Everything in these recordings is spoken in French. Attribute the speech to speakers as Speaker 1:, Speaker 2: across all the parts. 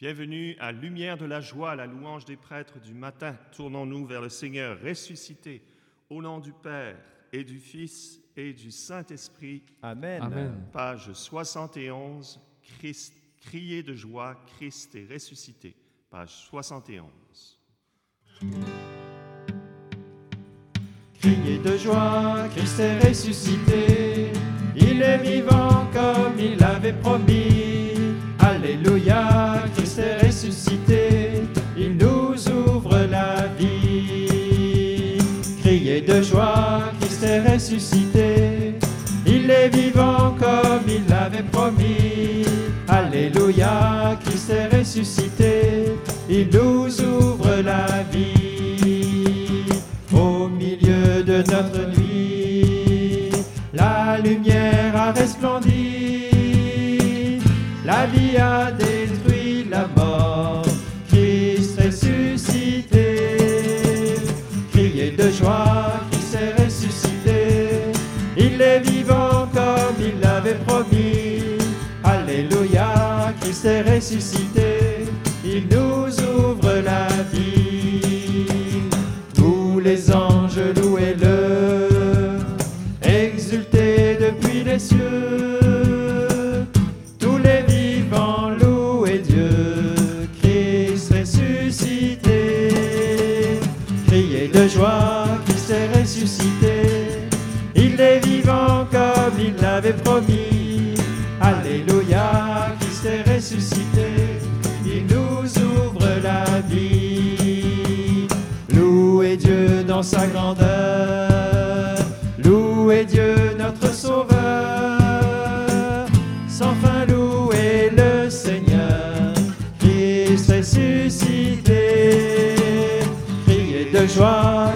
Speaker 1: Bienvenue à Lumière de la joie, la louange des prêtres du matin. Tournons-nous vers le Seigneur ressuscité, au nom du Père et du Fils et du Saint-Esprit.
Speaker 2: Amen.
Speaker 3: Amen.
Speaker 1: Page 71, Christ, criez de joie, Christ est ressuscité. Page 71.
Speaker 2: Criez de joie, Christ est ressuscité. Il est vivant comme il l'avait promis. Alléluia, Joie, Christ est ressuscité. Il est vivant comme il l'avait promis. Alléluia, Christ est ressuscité. Il nous ouvre la vie. Au milieu de notre nuit, la lumière a resplendi. La vie a détruit ressuscité. Il nous sa grandeur. Louez Dieu notre Sauveur. Sans fin louez le Seigneur. Christ ressuscité. Criez de joie,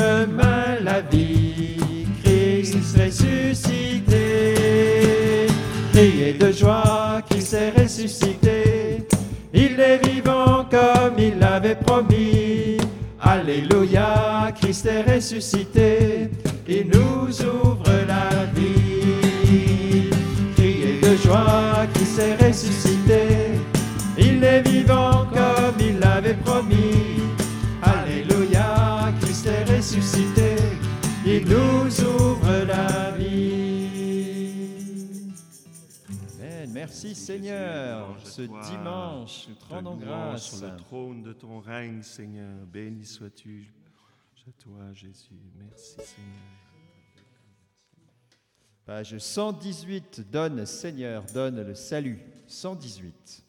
Speaker 2: chemin, la vie. Christ ressuscité. Criez de joie, Christ est ressuscité. Il est vivant comme il l'avait promis. Alléluia, Christ est ressuscité. Il nous ouvre la vie. Criez de joie, Christ est ressuscité. Il est vivant comme il l'avait promis. Il nous ouvre la vie. Amen. Merci Seigneur. Ce dimanche, nous te rendons grâce.
Speaker 1: sur le trône de ton règne, Seigneur. Béni sois-tu. À toi, Jésus. Merci, Seigneur.
Speaker 2: Page 118, donne Seigneur, donne le salut. 118.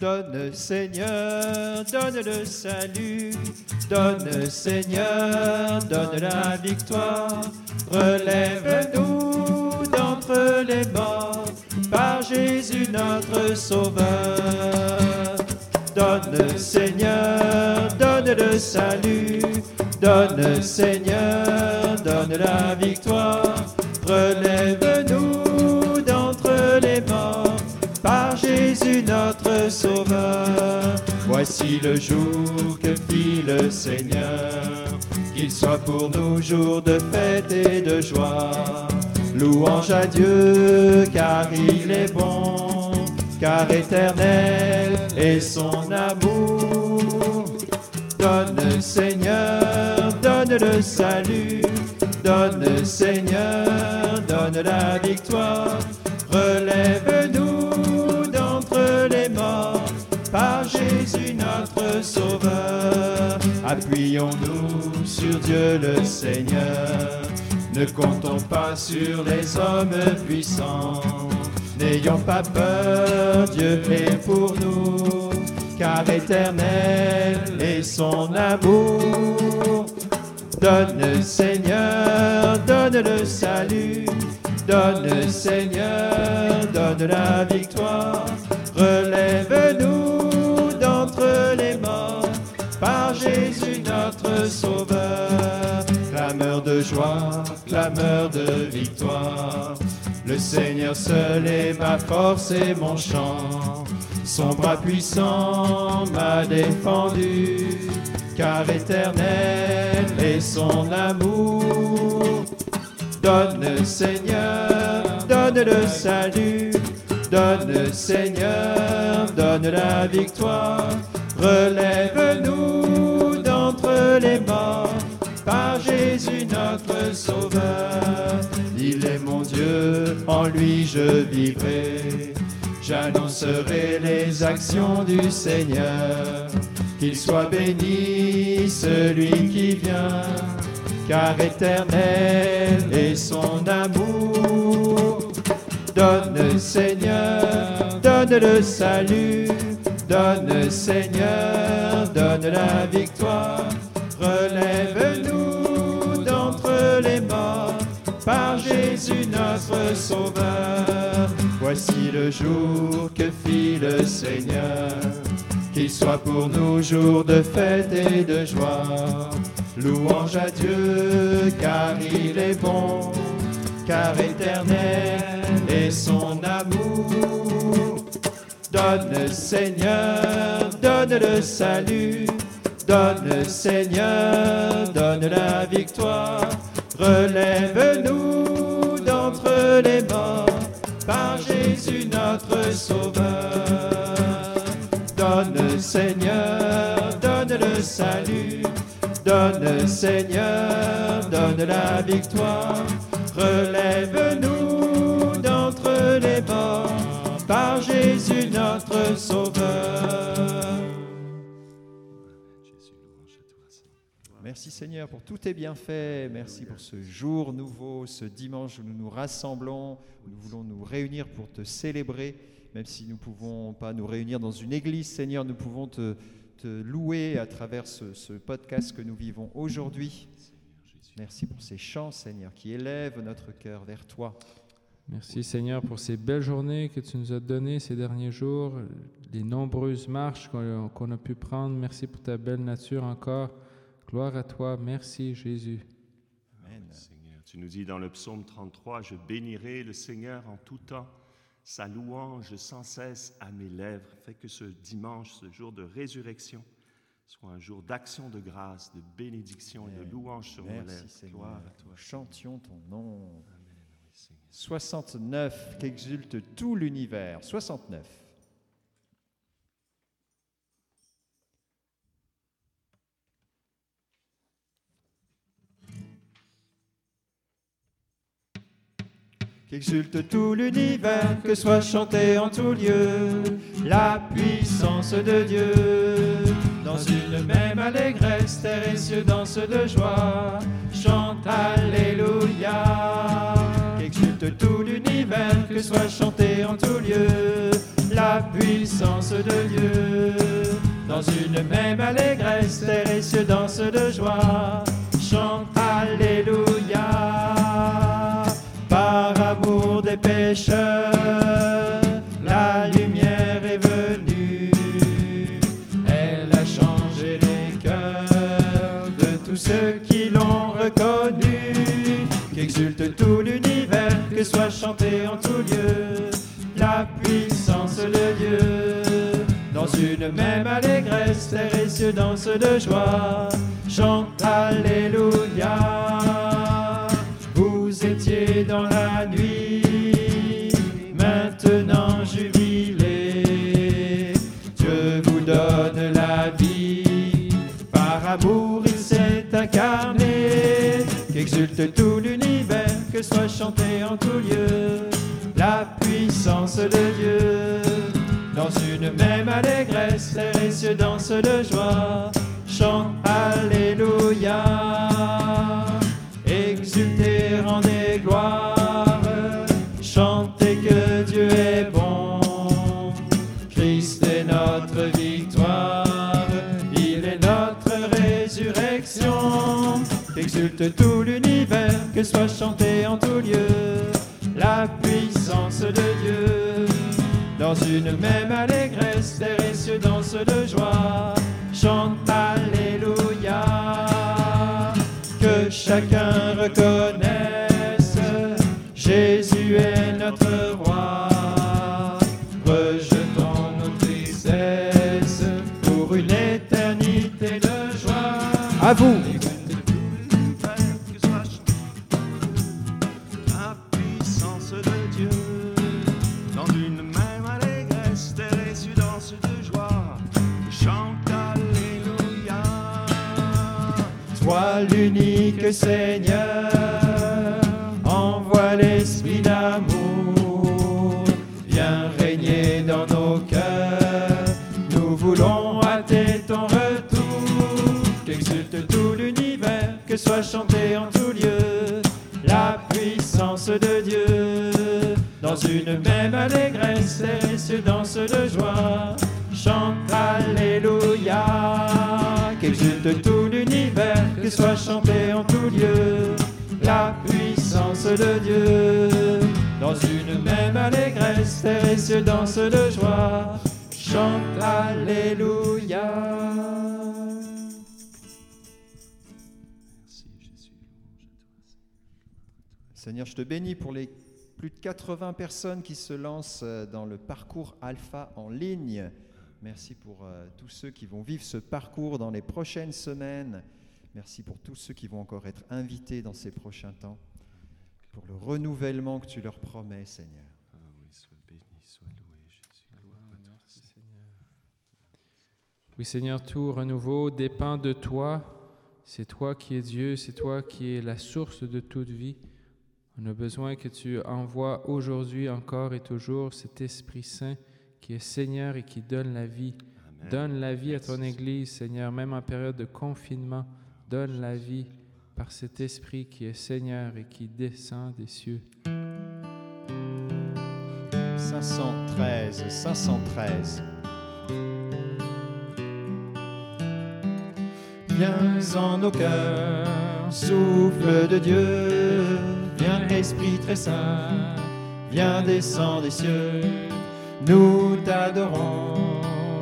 Speaker 2: Donne Seigneur, donne le salut, donne Seigneur, donne la victoire, relève-nous d'entre les morts, par Jésus notre Sauveur. Donne Seigneur, donne le salut, donne Seigneur, donne la victoire, relève-nous Voici le jour que fit le Seigneur, qu'il soit pour nous jour de fête et de joie. Louange à Dieu, car il est bon, car éternel est son amour. Donne Seigneur, donne le salut, donne Seigneur, donne la victoire. Relève-nous Sauveur. Appuyons-nous sur Dieu le Seigneur, ne comptons pas sur les hommes puissants. N'ayons pas peur, Dieu est pour nous. car éternel est son amour. Donne Seigneur, donne le salut, donne Seigneur, donne la victoire. Relève-nous Jésus notre Sauveur. Clameur de joie, clameur de victoire. Le Seigneur seul est ma force et mon chant. Son bras puissant m'a défendu, car éternel est son amour. Donne Seigneur, donne le salut, donne Seigneur, donne la victoire. Relève-nous notre Sauveur. Il est mon Dieu, en lui je vivrai. J'annoncerai les actions du Seigneur. Qu'il soit béni celui qui vient, car éternel est son amour. Donne Seigneur, donne le salut, donne Seigneur, donne la victoire. Jésus notre Sauveur. Voici le jour que fit le Seigneur, qu'il soit pour nous jour de fête et de joie. Louange à Dieu, car il est bon, car éternel est son amour. Donne Seigneur, donne le salut, donne Seigneur, donne la victoire. Relève-nous les morts par Jésus notre Sauveur. Donne Seigneur, donne le salut, donne Seigneur, donne la victoire. Relève-nous d'entre les morts par Jésus notre Sauveur. Merci Seigneur pour tous tes bienfaits. Merci pour ce jour nouveau, ce dimanche où nous nous rassemblons, où nous voulons nous réunir pour te célébrer. Même si nous ne pouvons pas nous réunir dans une église, Seigneur, nous pouvons te, louer à travers ce, podcast que nous vivons aujourd'hui. Merci pour ces chants, Seigneur, qui élèvent notre cœur vers toi.
Speaker 3: Merci Seigneur pour ces belles journées que tu nous as données ces derniers jours, les nombreuses marches qu'on a pu prendre. Merci pour ta belle nature encore. Gloire à toi. Merci Jésus.
Speaker 2: Amen.
Speaker 1: Seigneur, tu nous dis dans le psaume 33, je bénirai le Seigneur en tout temps, sa louange sans cesse à mes lèvres. Fais que ce dimanche, ce jour de résurrection, soit un jour d'action de grâce, de bénédiction et de louange sur nos
Speaker 2: Merci
Speaker 1: lèvres.
Speaker 2: Seigneur.
Speaker 1: Gloire à toi.
Speaker 2: Nous chantions ton nom.
Speaker 1: Amen. Oui, Seigneur.
Speaker 2: 69, qu'exulte tout l'univers. 69. Qu'exulte tout l'univers, que soit chanté en tout lieu la puissance de Dieu. Dans une même allégresse, terre et cieux dansent de joie. Chante Alléluia. Qu'exulte tout l'univers, que soit chanté en tout lieu la puissance de Dieu. Dans une même allégresse, terre et cieux dansent de joie. Chante Alléluia. La lumière est venue. Elle a changé les cœurs de tous ceux qui l'ont reconnu. Qu'exulte tout l'univers, que soit chanté en tout lieu la puissance de Dieu. Dans une même allégresse, terre et cieux dansent de joie. Chante Alléluia. Vous étiez dans la nuit, donne la vie, par amour il s'est incarné. Qu'exulte tout l'univers, que soit chanté en tout lieu la puissance de Dieu. Dans une même allégresse, et cieux dansent de joie. Chante Alléluia. Tout l'univers, que soit chanté en tout lieu la puissance de Dieu. Dans une même allégresse, terre et cieux dansent de joie, chante Alléluia. Que chacun reconnaisse, L'unique Seigneur, envoie l'esprit d'amour, viens régner dans nos cœurs. Nous voulons hâter ton retour, qu'exulte tout l'univers, que soit chanté en tout lieu la puissance de Dieu. Dans une même allégresse, et cieux dansent de joie, chante Alléluia. Qu'exulte tout l'univers, que soit chanté en tout lieu la puissance de Dieu. Dans une même allégresse, terre et cieux dansent de joie, chante Alléluia.
Speaker 4: Seigneur, je te bénis pour les plus de 80 personnes qui se lancent euh, dans le parcours Alpha en ligne. Merci pour euh, tous ceux qui vont vivre ce parcours dans les prochaines semaines. Merci pour tous ceux qui vont encore être invités dans ces prochains temps. Pour le renouvellement que tu leur promets, Seigneur.
Speaker 1: Ah oui, sois béni, sois loué Jésus, gloire à toi. Seigneur.
Speaker 3: Oui, Seigneur, tout renouveau dépend de toi. C'est toi qui es Dieu, c'est toi qui es la source de toute vie. On a besoin que tu envoies aujourd'hui encore et toujours cet Esprit Saint qui est Seigneur et qui donne la vie.
Speaker 1: Amen.
Speaker 3: Donne la vie à ton. Église, Seigneur, même en période de confinement. Donne la vie par cet Esprit qui est Seigneur et qui descend des cieux.
Speaker 4: 513, 513.
Speaker 2: Viens en nos cœurs, souffle de Dieu, viens Esprit très saint, viens descends des cieux, nous t'adorons,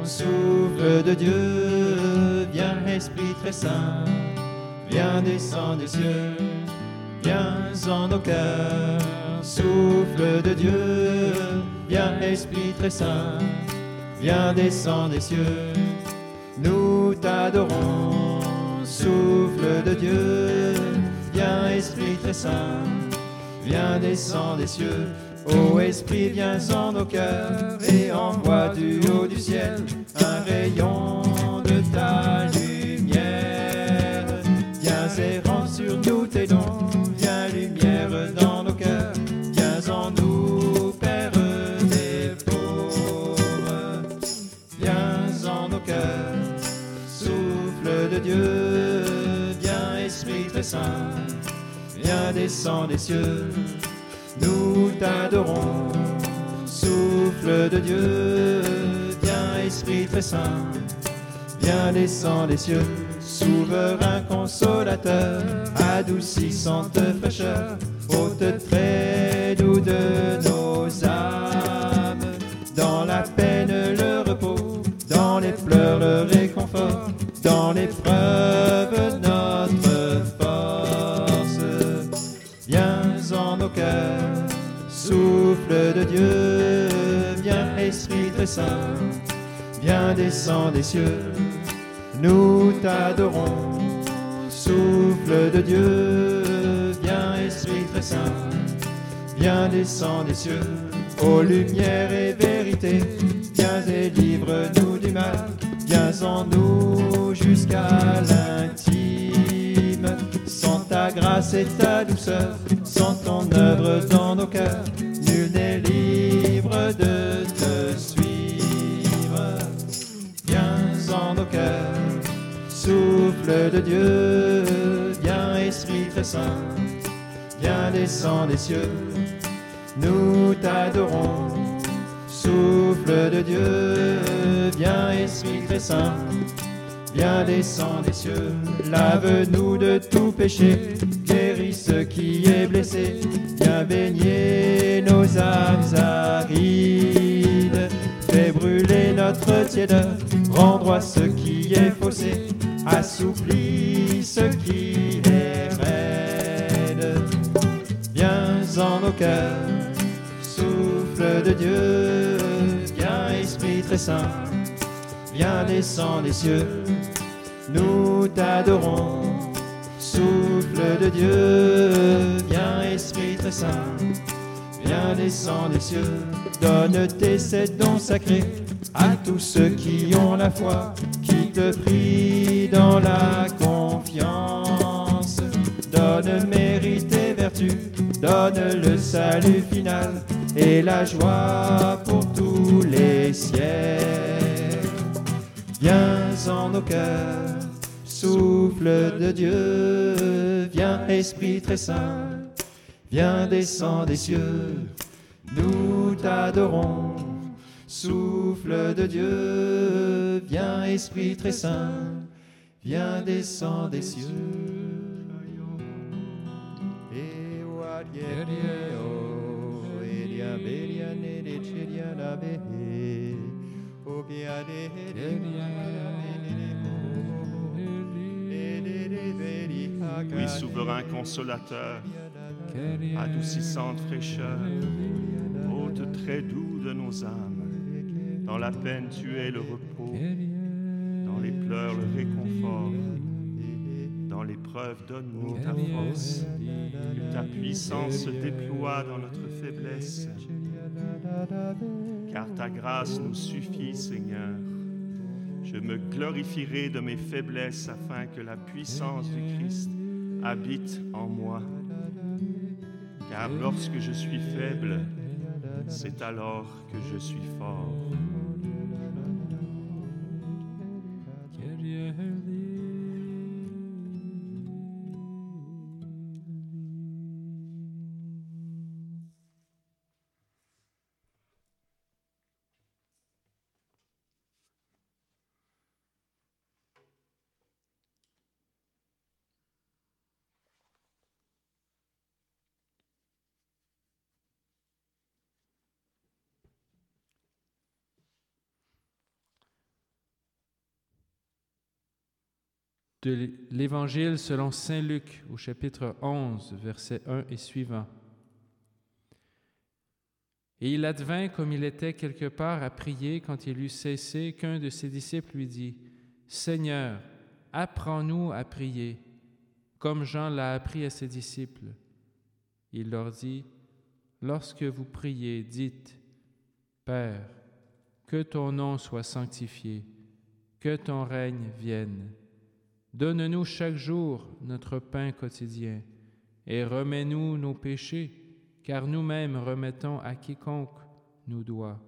Speaker 2: souffle de Dieu, viens Esprit très saint, viens descends des cieux, viens en nos cœurs, souffle de Dieu, viens Esprit très saint, viens descends des cieux. Nous t'adorons, souffle de Dieu, viens Esprit très saint, viens descends des cieux. Ô Esprit, viens en nos cœurs et envoie du haut du ciel un rayon de ta lumière. Viens errant sur nous tes dons, viens lumière dans nos cœurs, viens en nous, Père des pauvres. Viens en nos cœurs, souffle de Dieu, viens Esprit très saint, viens descends des cieux, t'adorons, souffle de Dieu, viens Esprit très saint, viens descends des cieux, souverain consolateur, adoucissante fraîcheur, ôte très doux de nos âmes, dans la peine le repos, dans les pleurs le réconfort, dans l'épreuve de Dieu, viens Esprit très saint, viens descends des cieux, nous t'adorons, souffle de Dieu, viens Esprit très saint, viens descends des cieux, ô lumière et vérité, viens délivre-nous du mal, viens en nous jusqu'à l'intime, sans ta grâce et ta douceur, sans ton œuvre dans nos de Dieu, viens Esprit très saint, viens descends des cieux, nous t'adorons, souffle de Dieu, viens Esprit très saint, Viens descends des cieux, lave-nous de tout péché, guéris ce qui est blessé, viens baigner nos âmes arides, fais brûler notre tièdeur, rends droit ce qui est faussé, assouplis ce qui est raide. Viens en nos cœurs, souffle de Dieu, viens Esprit très saint, viens descends des cieux, nous t'adorons. Souffle de Dieu, viens Esprit très saint, viens descends des cieux, donne tes sept dons sacrés à tous ceux qui ont la foi, te prient dans la confiance. Donne mérite et vertu, donne le salut final et la joie pour tous les siècles. Viens en nos cœurs, souffle de Dieu, viens Esprit très saint, viens descends des cieux, nous t'adorons. Souffle de Dieu, viens Esprit très saint, viens descends des cieux.
Speaker 1: Oui, souverain consolateur, adoucissante fraîcheur, hôte très doux de nos âmes. Dans la peine, tu es le repos, dans les pleurs, le réconfort. Dans l'épreuve, donne-nous ta force, que ta puissance se déploie dans notre faiblesse. Car ta grâce nous suffit, Seigneur. Je me glorifierai de mes faiblesses afin que la puissance du Christ habite en moi. Car lorsque je suis faible, c'est alors que je suis fort.
Speaker 3: De l'Évangile selon Saint Luc au chapitre 11, versets 1 et suivant. Et il advint, comme il était quelque part à prier, quand il eut cessé, qu'un de ses disciples lui dit, Seigneur, apprends-nous à prier, comme Jean l'a appris à ses disciples. Il leur dit, Lorsque vous priez, dites, Père, que ton nom soit sanctifié, que ton règne vienne. Donne-nous chaque jour notre pain quotidien et remets-nous nos péchés, car nous-mêmes remettons à quiconque nous doit,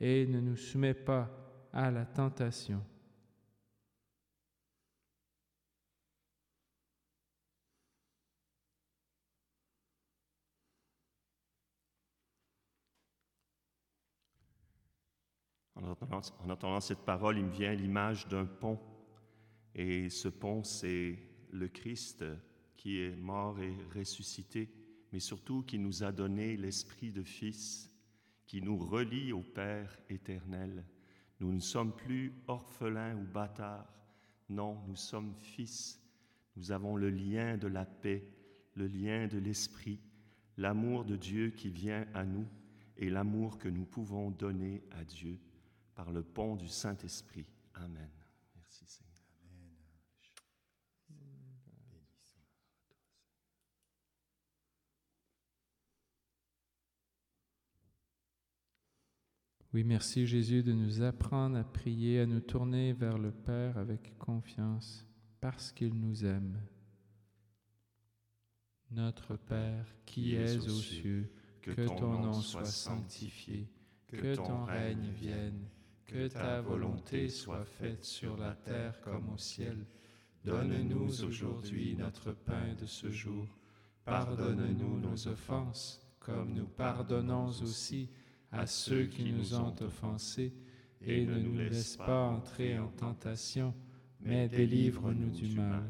Speaker 3: et ne nous soumets pas à la tentation.
Speaker 1: En entendant, en entendant cette parole, il me vient l'image d'un pont. Et ce pont, c'est le Christ qui est mort et ressuscité, mais surtout qui nous a donné l'esprit de Fils, qui nous relie au Père éternel. Nous ne sommes plus orphelins ou bâtards, non, nous sommes fils. Nous avons le lien de la paix, le lien de l'esprit, l'amour de Dieu qui vient à nous et l'amour que nous pouvons donner à Dieu par le pont du Saint-Esprit. Amen. Merci Seigneur.
Speaker 3: Oui, merci Jésus de nous apprendre à prier, à nous tourner vers le Père avec confiance, parce qu'il nous aime. Notre Père, qui es aux cieux, que ton nom soit sanctifié, que ton règne vienne, que ta volonté soit faite sur la terre comme au ciel. Donne-nous aujourd'hui notre pain de ce jour. Pardonne-nous nos offenses, comme nous pardonnons aussi à ceux qui nous ont offensés, et ne nous laisse pas entrer en tentation, mais délivre-nous du mal.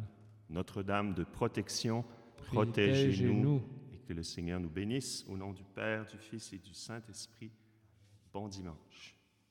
Speaker 1: Notre-Dame de protection,
Speaker 3: Protégez-nous.
Speaker 1: protégez-nous et que le Seigneur nous bénisse au nom du Père, du Fils et du Saint-Esprit. Bon dimanche.